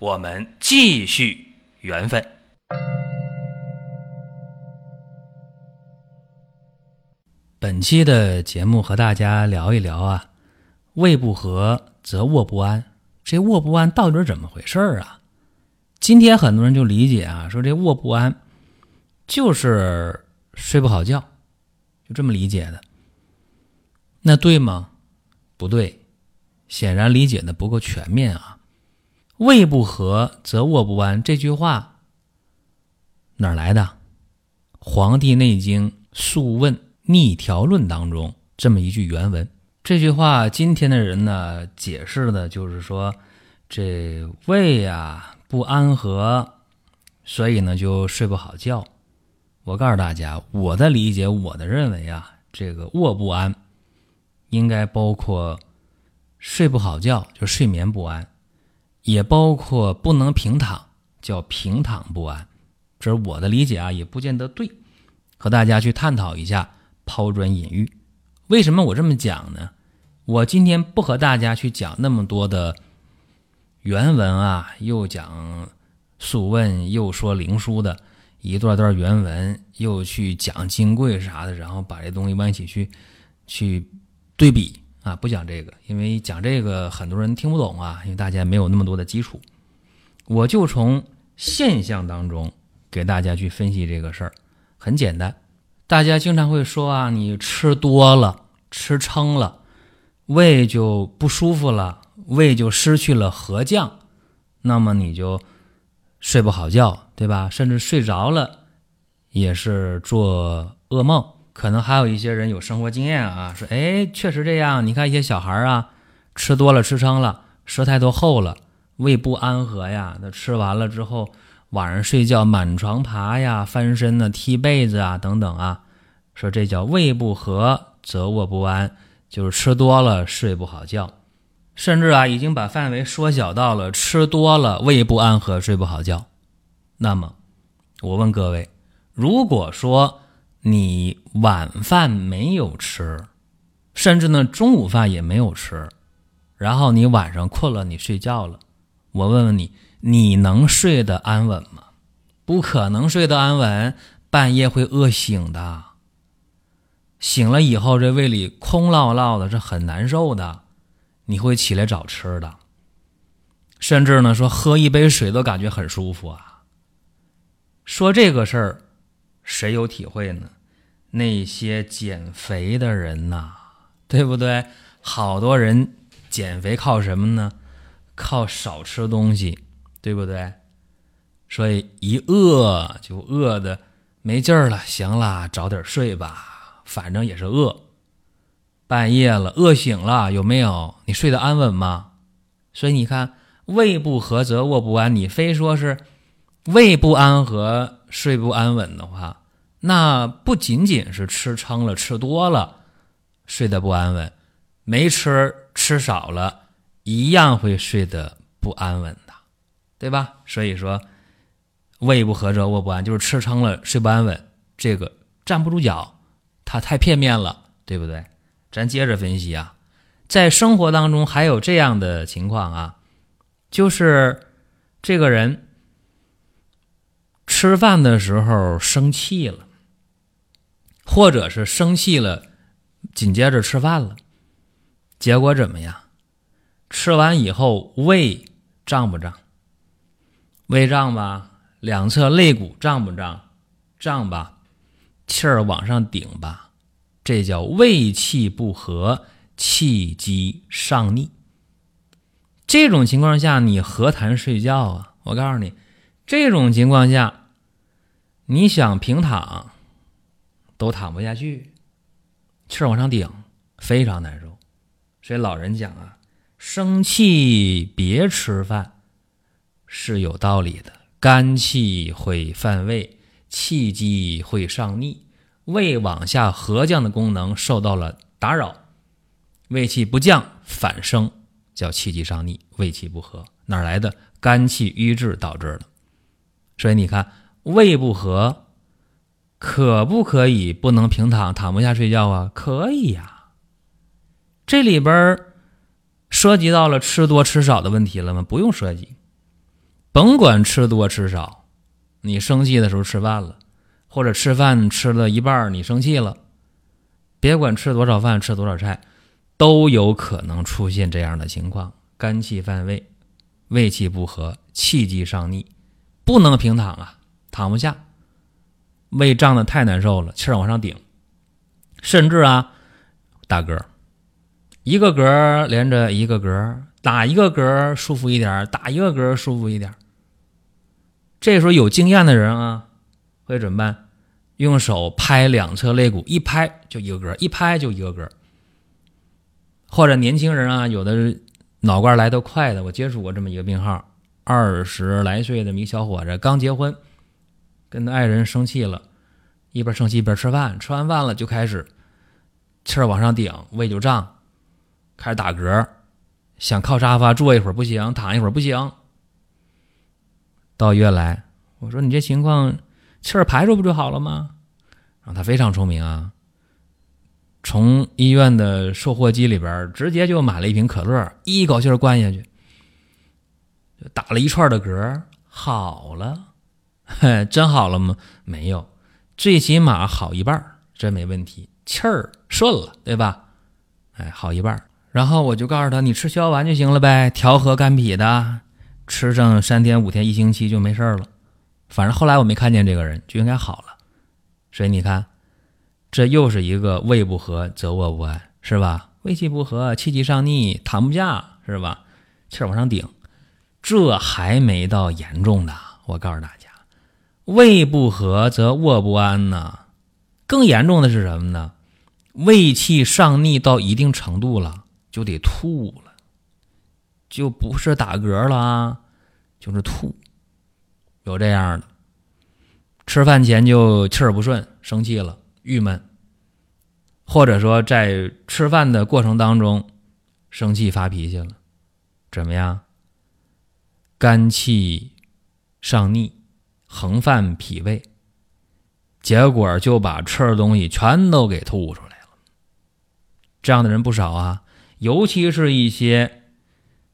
我们继续缘分。本期的节目和大家聊一聊啊，胃不和则卧不安。这卧不安到底是怎么回事啊？今天很多人就理解啊，说这卧不安就是睡不好觉，就这么理解的。那对吗？不对，显然理解的不够全面啊。胃不和则卧不安，这句话哪儿来的？《黄帝内经·素问·逆条论》当中这么一句原文。这句话今天的人呢解释的就是说，这胃啊不安和，所以呢就睡不好觉。我告诉大家，我的理解，我的认为啊，这个卧不安应该包括睡不好觉，就睡眠不安。也包括不能平躺，叫平躺不安，这是我的理解啊，也不见得对，和大家去探讨一下，抛砖引玉。为什么我这么讲呢？我今天不和大家去讲那么多的原文啊，又讲《素问》，又说《灵书》的一段段原文，又去讲金匮啥的，然后把这东西往一起去去对比。啊，不讲这个，因为讲这个很多人听不懂啊，因为大家没有那么多的基础。我就从现象当中给大家去分析这个事儿，很简单。大家经常会说啊，你吃多了，吃撑了，胃就不舒服了，胃就失去了和降，那么你就睡不好觉，对吧？甚至睡着了也是做噩梦。可能还有一些人有生活经验啊，说哎，确实这样。你看一些小孩啊，吃多了吃撑了，舌苔都厚了，胃不安和呀。那吃完了之后，晚上睡觉满床爬呀，翻身呢，踢被子啊，等等啊，说这叫胃不和则卧不安，就是吃多了睡不好觉。甚至啊，已经把范围缩小到了吃多了胃不安和睡不好觉。那么，我问各位，如果说，你晚饭没有吃，甚至呢中午饭也没有吃，然后你晚上困了，你睡觉了。我问问你，你能睡得安稳吗？不可能睡得安稳，半夜会饿醒的。醒了以后，这胃里空落落的，是很难受的。你会起来找吃的，甚至呢说喝一杯水都感觉很舒服啊。说这个事儿，谁有体会呢？那些减肥的人呐，对不对？好多人减肥靠什么呢？靠少吃东西，对不对？所以一饿就饿的没劲儿了，行了，早点睡吧，反正也是饿。半夜了，饿醒了，有没有？你睡得安稳吗？所以你看，胃不和则卧不安。你非说是胃不安和睡不安稳的话。那不仅仅是吃撑了、吃多了，睡得不安稳；没吃、吃少了，一样会睡得不安稳的，对吧？所以说，胃不和则卧不安，就是吃撑了睡不安稳，这个站不住脚，它太片面了，对不对？咱接着分析啊，在生活当中还有这样的情况啊，就是这个人吃饭的时候生气了。或者是生气了，紧接着吃饭了，结果怎么样？吃完以后胃胀不胀？胃胀吧，两侧肋骨胀不胀？胀吧，气儿往上顶吧，这叫胃气不和，气机上逆。这种情况下，你何谈睡觉啊？我告诉你，这种情况下，你想平躺。都躺不下去，气儿往上顶，非常难受。所以老人讲啊，生气别吃饭是有道理的。肝气会犯胃，气机会上逆，胃往下合降的功能受到了打扰，胃气不降反升，叫气机上逆，胃气不和，哪来的？肝气瘀滞导致的。所以你看，胃不和，可不可以不能平躺，躺不下睡觉啊？可以呀。这里边涉及到了吃多吃少的问题了吗？不用涉及，甭管吃多吃少，你生气的时候吃饭了，或者吃饭吃了一半你生气了，别管吃多少饭吃多少菜，都有可能出现这样的情况：肝气犯胃，胃气不和，气机上逆。不能平躺啊，躺不下，胃胀的太难受了，气儿往上顶，甚至啊打嗝，一个嗝连着一个嗝，打一个嗝舒服一点，打一个嗝舒服一点。这时候有经验的人啊，会怎么办？用手拍两侧肋骨，一拍就一个嗝，一拍就一个嗝。或者年轻人啊，有的脑瓜来得快的，我接触过这么一个病号。二十来岁的一小伙子刚结婚，跟他爱人生气了，一边生气一边吃饭，吃完饭了就开始气儿往上顶，胃就胀，开始打嗝，想靠沙发坐一会儿不行，躺一会儿不行。到医院来，我说你这情况气儿排出不就好了吗？然后他非常聪明啊，从医院的售货机里边直接就买了一瓶可乐，一口气灌下去。打了一串的嗝，好了，真好了吗？没有，最起码好一半，真没问题，气儿顺了，对吧？哎，好一半。然后我就告诉他，你吃逍遥丸就行了呗，调和肝脾的，吃上三天五天一星期就没事了。反正后来我没看见这个人，就应该好了。所以你看，这又是一个胃不和则卧不安，是吧？胃气不和，气机上逆，躺不下，是吧？气儿往上顶。这还没到严重的，我告诉大家，胃不和则卧不安呢。更严重的是什么呢？胃气上逆到一定程度了，就得吐了，就不是打嗝了啊，就是吐。有这样的，吃饭前就气儿不顺，生气了，郁闷，或者说在吃饭的过程当中生气发脾气了，怎么样？肝气上逆，横犯脾胃，结果就把吃的东西全都给吐出来了。这样的人不少啊，尤其是一些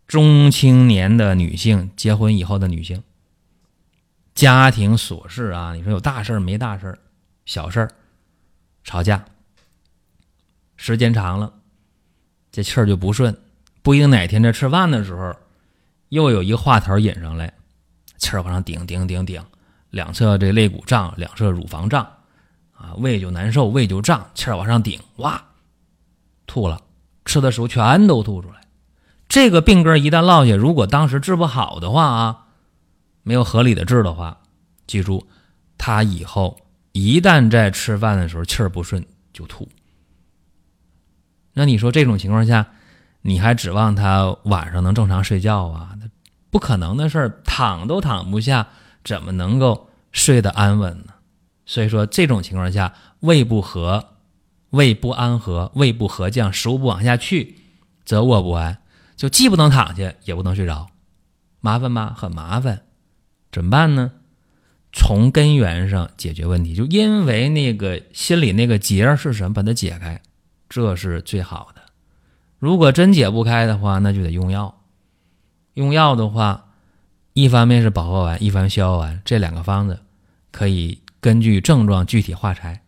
中青年的女性，结婚以后的女性，家庭琐事啊，你说有大事没大事小事吵架，时间长了，这气儿就不顺，不一定哪天在吃饭的时候。又有一个话头引上来，气儿往上顶顶顶顶，两侧这肋骨胀，两侧乳房胀，啊，胃就难受，胃就胀，气儿往上顶，哇，吐了，吃的时候全都吐出来。这个病根一旦落下，如果当时治不好的话啊，没有合理的治的话，记住，他以后一旦在吃饭的时候气儿不顺就吐。那你说这种情况下？你还指望他晚上能正常睡觉啊？不可能的事儿，躺都躺不下，怎么能够睡得安稳呢？所以说，这种情况下，胃不和、胃不安和、胃不和降，食物不往下去，则卧不安，就既不能躺下，也不能睡着，麻烦吧？很麻烦，怎么办呢？从根源上解决问题，就因为那个心里那个结是什么，把它解开，这是最好的。如果真解不开的话，那就得用药。用药的话，一方面是保和丸，一方面逍遥丸，这两个方子可以根据症状具体化拆。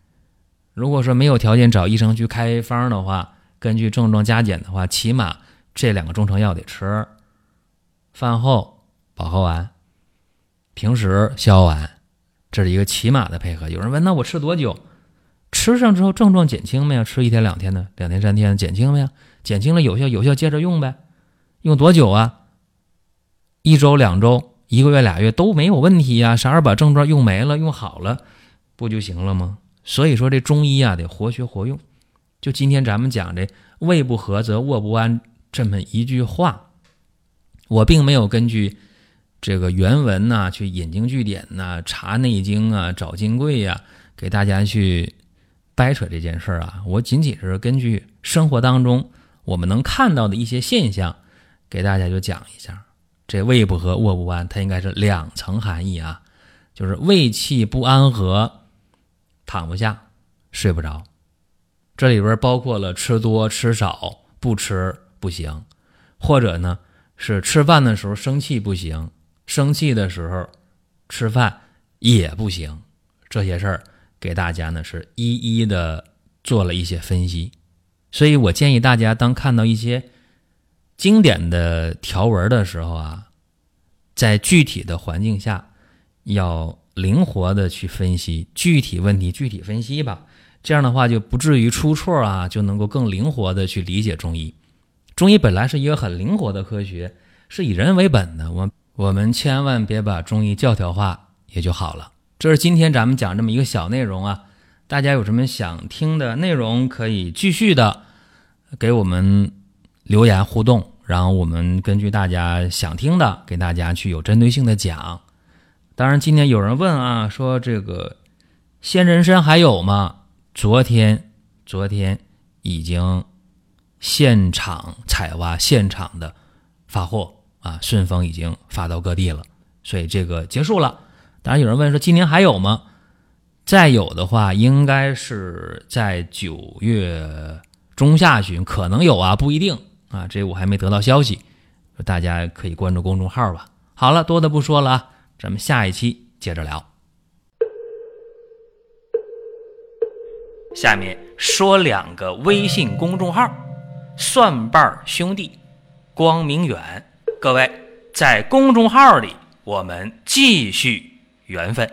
如果说没有条件找医生去开方的话，根据症状加减的话，起码这两个中成药得吃。饭后保和丸，平时逍遥丸，这是一个起码的配合。有人问，那我吃多久？吃上之后症状减轻没有？吃一天两天的，两天三天减轻没有？减轻了有效，有效接着用呗，用多久啊？一周、两周、一个月、俩月都没有问题呀。啥时候把症状用没了、用好了，不就行了吗？所以说这中医啊得活学活用。就今天咱们讲这“胃不和则卧不安”这么一句话，我并没有根据这个原文呐，去引经据典呐，查内经啊，找金贵呀，给大家去掰扯这件事儿啊。我仅仅是根据生活当中我们能看到的一些现象，给大家就讲一下。这胃不和、卧不安，它应该是两层含义啊，就是胃气不安和，躺不下，睡不着。这里边包括了吃多吃少，不吃不行，或者呢是吃饭的时候生气不行，生气的时候吃饭也不行。这些事儿给大家呢是一一的做了一些分析，所以我建议大家当看到一些。经典的条文的时候啊，在具体的环境下，要灵活的去分析具体问题，具体分析吧。这样的话就不至于出错啊，就能够更灵活的去理解中医。中医本来是一个很灵活的科学，是以人为本的。我我们千万别把中医教条化，也就好了。这是今天咱们讲这么一个小内容啊。大家有什么想听的内容，可以继续的给我们。留言互动，然后我们根据大家想听的，给大家去有针对性的讲。当然，今天有人问啊，说这个鲜人参还有吗？昨天，昨天已经现场采挖，现场的发货啊，顺丰已经发到各地了，所以这个结束了。当然，有人问说今年还有吗？再有的话，应该是在九月中下旬，可能有啊，不一定。啊，这我还没得到消息，大家可以关注公众号吧。好了，多的不说了啊，咱们下一期接着聊。下面说两个微信公众号：蒜瓣兄弟、光明远。各位在公众号里，我们继续缘分。